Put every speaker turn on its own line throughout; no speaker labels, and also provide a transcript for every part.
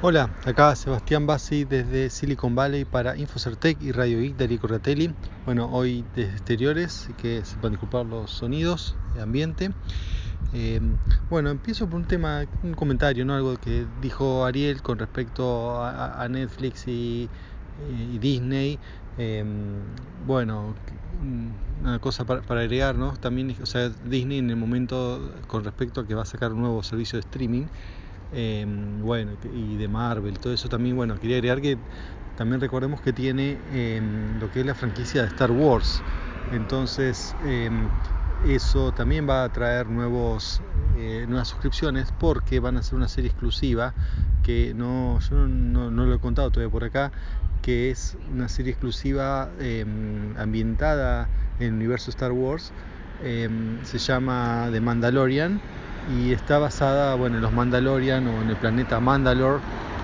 Hola, acá Sebastián Bassi desde Silicon Valley para Infocertec y Radio Geek de Corratelli. Bueno, hoy desde exteriores, que se pueden disculpar los sonidos, de ambiente. Eh, bueno, empiezo por un tema, un comentario, ¿no? Algo que dijo Ariel con respecto a, Netflix y, Disney. Eh, bueno, una cosa para, para, agregar, ¿no? También, o sea, Disney en el momento con respecto a que va a sacar un nuevo servicio de streaming. Eh, bueno, y de Marvel, todo eso también, bueno, quería agregar que también recordemos que tiene eh, lo que es la franquicia de Star Wars. Entonces, eh, eso también va a traer nuevos, nuevas suscripciones porque van a ser una serie exclusiva que no, yo no, no, lo he contado todavía por acá, que es una serie exclusiva ambientada en el universo Star Wars. se llama The Mandalorian y está basada bueno, en los Mandalorian o en el planeta Mandalore,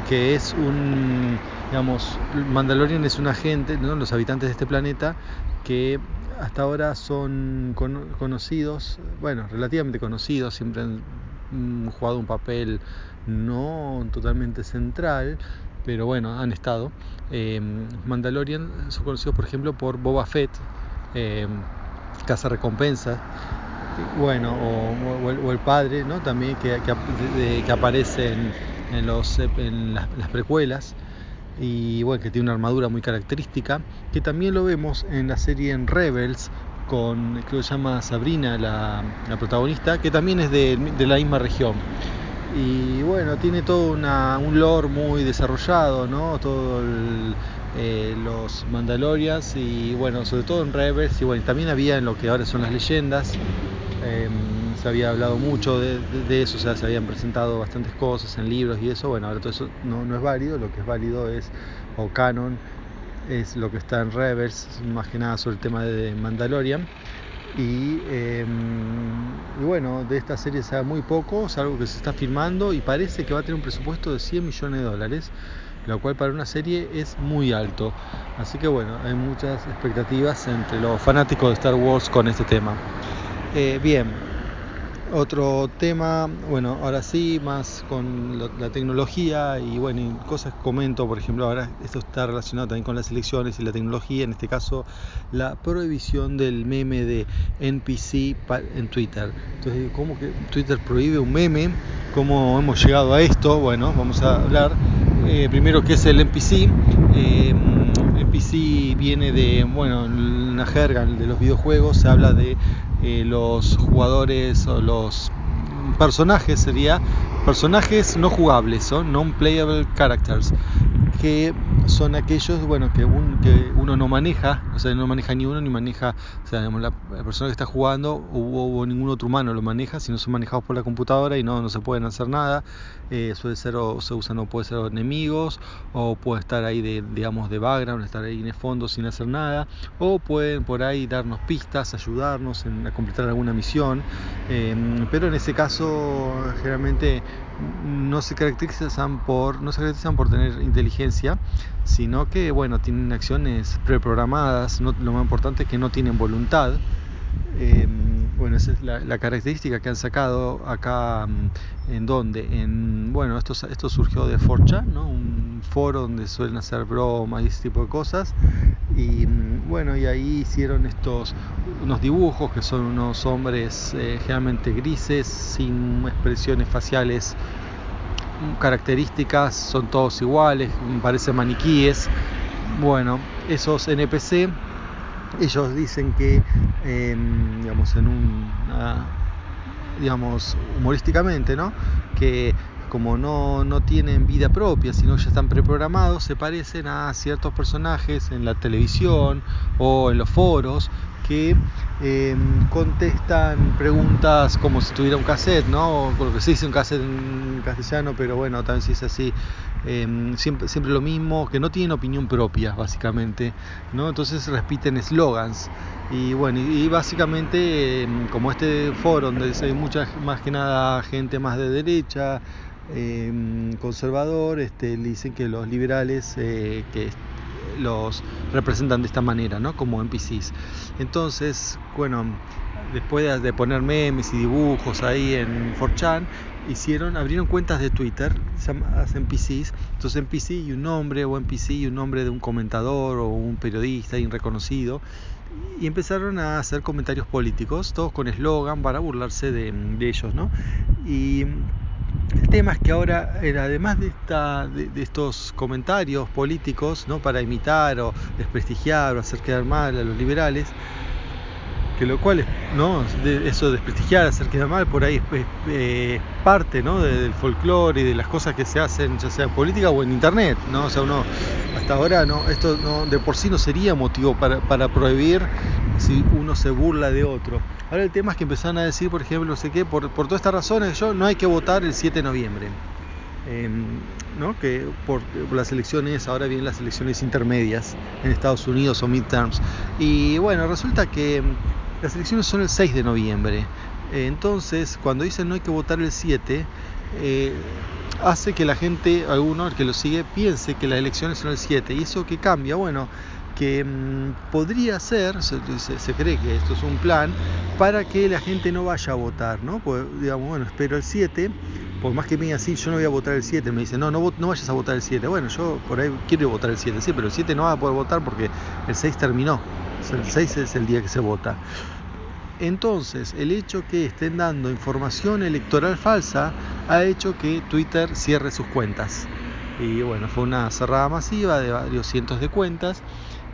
que es un, digamos, Mandalorian es un agente, ¿no? los habitantes de este planeta que hasta ahora son con, conocidos, bueno, relativamente conocidos, siempre han jugado un papel no totalmente central, pero bueno, han estado. Eh, Mandalorian son conocidos, por ejemplo, por Boba Fett, eh, Casa Recompensa, bueno, o, el, padre, ¿no? También que, que, aparece en, en, los, en las, las, precuelas y bueno, que tiene una armadura muy característica, que también lo vemos en la serie en Rebels con, creo que se llama Sabrina, la, la protagonista, que también es de, de, la misma región. Y bueno, tiene todo una, un lore muy desarrollado, ¿no? Todo el, eh, los Mandalorians y bueno, sobre todo en Rebels y bueno, también había en lo que ahora son las leyendas, eh, se había hablado mucho de, eso, o sea, se habían presentado bastantes cosas en libros y eso, bueno, ahora todo eso no, es válido, lo que es válido es, o canon, es lo que está en Rebels, más que nada sobre el tema de Mandalorian. Y, y, bueno, de esta serie se sabe muy poco, algo que se está filmando y parece que va a tener un presupuesto de 100 millones de dólares, lo cual para una serie es muy alto. Así que bueno, hay muchas expectativas entre los fanáticos de Star Wars con este tema. Eh, bien, otro tema, bueno, ahora sí, más con la tecnología y bueno, y cosas comento, por ejemplo, ahora esto está relacionado también con las elecciones y la tecnología, en este caso la prohibición del meme de NPC en Twitter. Entonces, ¿cómo que Twitter prohíbe un meme? ¿Cómo hemos llegado a esto? Bueno, vamos a hablar eh, primero qué es el NPC. Eh, NPC viene de, bueno, una jerga de los videojuegos, se habla de eh, los jugadores o los personajes sería personajes no jugables, son non-playable characters, que son aquellos bueno que, un, que, uno no maneja, o sea, no maneja ni uno ni maneja, o sea, la, persona que está jugando o, o, ningún otro humano lo maneja, sino son manejados por la computadora y no, no se pueden hacer nada. Eh, suele ser o se usan o puede ser enemigos o puede estar ahí de digamos de background, estar ahí en el fondo sin hacer nada o pueden por ahí darnos pistas, ayudarnos en, a completar alguna misión. Eh, pero en ese caso generalmente no se caracterizan por no se caracterizan por tener inteligencia sino que bueno tienen acciones preprogramadas no, lo más importante es que no tienen voluntad eh, bueno esa es la, característica que han sacado acá en donde en bueno esto, esto surgió de 4chan ¿no? un foro donde suelen hacer bromas y ese tipo de cosas. Y bueno y ahí hicieron estos unos dibujos que son unos hombres eh, generalmente grises sin expresiones faciales características son todos iguales parecen maniquíes. Bueno esos NPC ellos dicen que eh, digamos en un digamos humorísticamente no que como no, no tienen vida propia, sino ya están preprogramados, se parecen a ciertos personajes en la televisión o en los foros que eh, contestan preguntas como si tuviera un cassette, ¿no? O lo que se dice un cassette en castellano, pero bueno, también se dice así, eh, siempre, siempre lo mismo, que no tienen opinión propia, básicamente, ¿no? Entonces repiten eslogans. Y bueno, y, básicamente, eh, como este foro donde hay mucha más que nada gente más de derecha, eh, conservador, este, le dicen que los liberales, eh, que los representan de esta manera, ¿no? Como NPCs. Entonces, bueno, después de poner memes y dibujos ahí en 4chan, hicieron, abrieron cuentas de Twitter, llamadas NPCs, entonces NPC y un nombre, o NPC y un nombre de un comentador o un periodista reconocido, y empezaron a hacer comentarios políticos, todos con eslogan para burlarse de, ellos, ¿no? Y el tema es que ahora, además de, esta, de, estos comentarios políticos, ¿no? Para imitar o desprestigiar o hacer quedar mal a los liberales, que lo cual, ¿no? De eso de desprestigiar, hacer quedar mal, por ahí es, eh, parte, ¿no? del folclore y de las cosas que se hacen, ya sea en política o en internet, ¿no? O sea, uno hasta ahora no, esto no, de por sí no sería motivo para, para prohibir si uno se burla de otro. Ahora el tema es que empezaron a decir, por ejemplo, no sé qué, por, por todas estas razones, yo no hay que votar el 7 de noviembre. Em, ¿no? que por, las elecciones, ahora vienen las elecciones intermedias en Estados Unidos o midterms. Y bueno, resulta que las elecciones son el 6 de noviembre. entonces, cuando dicen no hay que votar el 7, eh, hace que la gente, alguno, el que lo sigue, piense que las elecciones son el 7. ¿Y eso que cambia? Bueno, que mm, podría ser, se, cree que esto es un plan, para que la gente no vaya a votar, ¿no? Pues, digamos, bueno, espero el 7, por más que me diga así, yo no voy a votar el 7, me dice, no, no, no vayas a votar el 7. Bueno, yo por ahí quiero votar el 7, sí, pero el 7 no va a poder votar porque el 6 terminó. El 6 es el día que se vota. Entonces, el hecho que estén dando información electoral falsa ha hecho que Twitter cierre sus cuentas. Y bueno, fue una cerrada masiva de varios cientos de cuentas.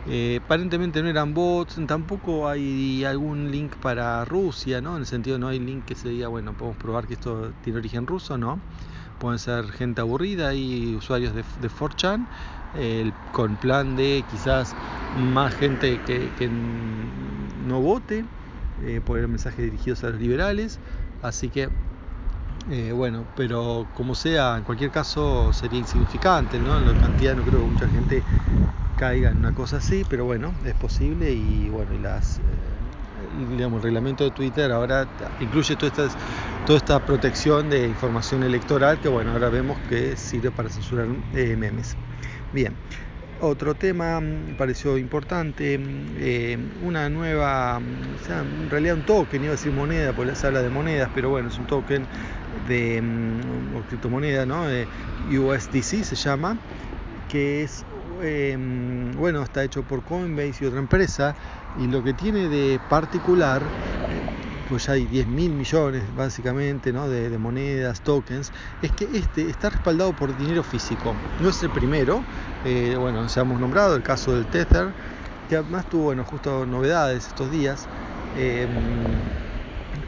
Eh, aparentemente no eran bots, tampoco hay algún link para Rusia, ¿no? En el sentido no hay link que se diga, bueno, podemos probar que esto tiene origen ruso, ¿no? Pueden ser gente aburrida y usuarios de, de 4chan con plan de quizás más gente que, no vote eh, por el dirigidos a los liberales. Así que, eh, bueno, pero como sea, en cualquier caso sería insignificante, ¿no? La cantidad no creo que mucha gente caiga en una cosa así, pero bueno, es posible y bueno. Eh, el reglamento de Twitter ahora incluye toda esta, protección de información electoral que bueno, ahora vemos que sirve para censurar memes. Bien, otro tema me mm, pareció importante, mm, eh, una nueva, mm, en realidad un token, iba a decir moneda, porque se habla de monedas, pero bueno, es un token de o criptomoneda, ¿no? USDC se llama, que es, eh, bueno, está hecho por Coinbase y otra empresa, y lo que tiene de particular pues hay 10 mil millones básicamente ¿no? de, monedas, tokens, es que este está respaldado por dinero físico. No es el primero, eh, bueno, ya hemos nombrado el caso del Tether, que además tuvo bueno, justo novedades estos días. Em,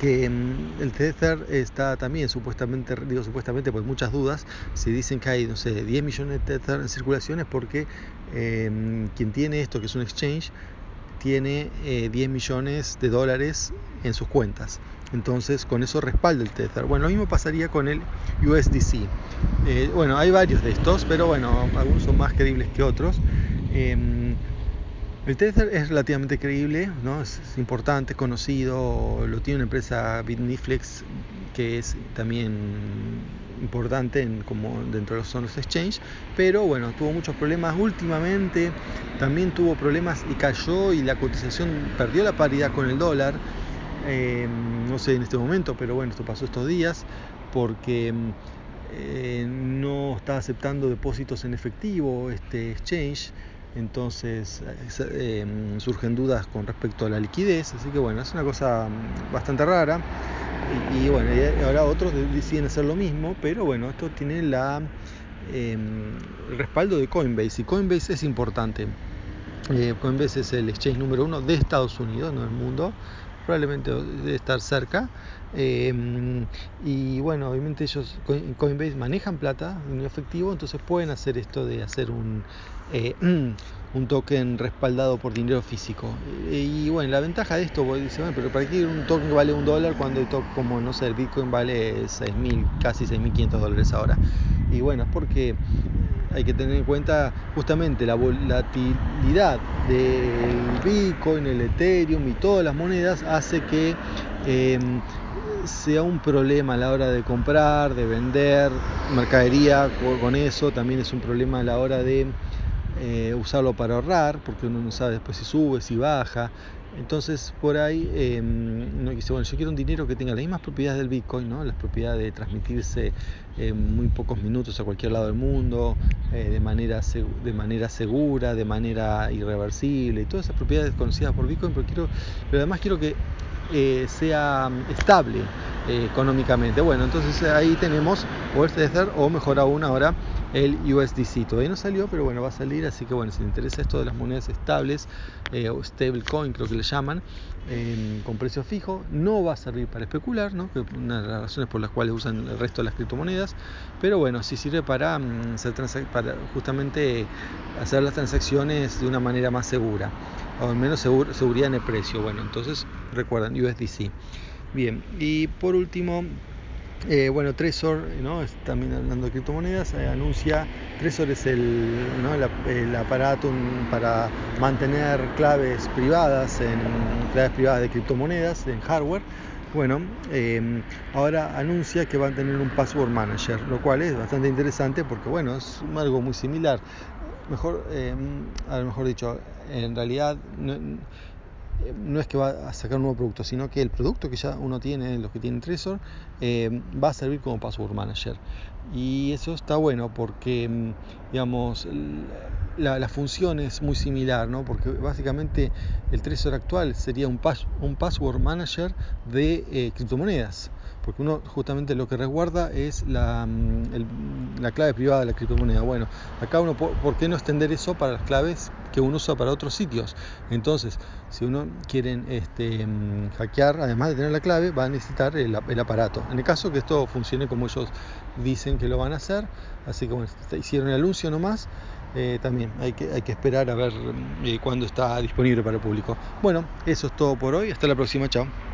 que em, el Tether está también supuestamente, digo supuestamente, pues muchas dudas, si dicen que hay, no sé, 10 millones de Tether en circulación es porque em, quien tiene esto, que es un exchange, tiene 10 eh, millones de dólares en sus cuentas. Entonces con eso respalda el Tether. Bueno, lo mismo pasaría con el USDC. Eh, bueno, hay varios de estos, pero bueno, algunos son más creíbles que otros. Em, el Tether es relativamente creíble, ¿no? es, importante, es conocido, lo tiene una empresa Bitniflex que es también importante como dentro de los zonas exchange, pero bueno, tuvo muchos problemas últimamente, también tuvo problemas y cayó y la cotización perdió la paridad con el dólar, eh, no sé en este momento, pero bueno, esto pasó estos días porque eh, no está aceptando depósitos en efectivo este exchange entonces eh, surgen dudas con respecto a la liquidez, así que bueno, es una cosa bastante rara. Y, bueno, ahora otros deciden hacer lo mismo, pero bueno, esto tiene la, em, el respaldo de Coinbase y Coinbase es importante. Eh, Coinbase es el exchange número uno de Estados Unidos, no del mundo, probablemente debe estar cerca. Em, y bueno, obviamente ellos, Coinbase, manejan plata en efectivo, entonces pueden hacer esto de hacer un, eh, un token respaldado por dinero físico. Y bueno, la ventaja de esto, dice, bueno, pero ¿para qué un token vale un dólar cuando el token, como no sé, el Bitcoin vale 6.000, casi 6.500 dólares ahora? Y bueno, es porque hay que tener en cuenta justamente la volatilidad del Bitcoin, el Ethereum y todas las monedas hace que em, sea un problema a la hora de comprar, de vender mercadería con eso, también es un problema a la hora de eh, usarlo para ahorrar, porque uno no sabe después si sube, si baja. Entonces por ahí uno dice, bueno, yo quiero un dinero que tenga las mismas propiedades del Bitcoin, ¿no? las propiedades de transmitirse en muy pocos minutos a cualquier lado del mundo, eh, de, manera, de manera segura, de manera irreversible, y todas esas propiedades conocidas por Bitcoin, pero, quiero, pero además quiero que eh, sea estable eh, económicamente. Bueno, entonces ahí tenemos el o mejor aún ahora el USDC. Todavía no salió, pero bueno, va a salir. Así que bueno, si te interesa esto de las monedas estables eh, o stablecoin, creo que le llaman, em, con precio fijo, no va a servir para especular, ¿no? que una de las razones por las cuales usan el resto de las criptomonedas. Pero bueno, sí sirve para, mm, para justamente hacer las transacciones de una manera más segura, o al menos seguridad en el precio. Bueno, entonces recuerden, USDC. Bien, y por último, eh, bueno, Trezor, ¿no? también hablando de criptomonedas, eh, anuncia, Trezor es el, el, aparato para mantener claves privadas, en, claves privadas de criptomonedas, en hardware. Bueno, em, ahora anuncia que va a tener un password manager, lo cual es bastante interesante porque, bueno, es algo muy similar. Mejor, em, a lo mejor dicho, en realidad no es que va a sacar un nuevo producto, sino que el producto que ya uno tiene, los que tienen Trezor, eh, va a servir como Password Manager. Y eso está bueno porque, mm, digamos, la, función es muy similar, ¿no? Porque básicamente el Trezor actual sería un, un Password Manager de eh, criptomonedas porque uno justamente lo que resguarda es la, mm, la, clave privada de la criptomoneda. Bueno, acá uno, ¿por qué no extender eso para las claves que uno usa para otros sitios? Entonces, si uno quiere este, mm, hackear, además de tener la clave, va a necesitar el, aparato. En el caso que esto funcione como ellos dicen que lo van a hacer, así bueno, hicieron el anuncio nomás. Eh, también hay que, hay que esperar a ver mm, eh, cuándo está disponible para el público. Bueno, eso es todo por hoy. Hasta la próxima. Chao.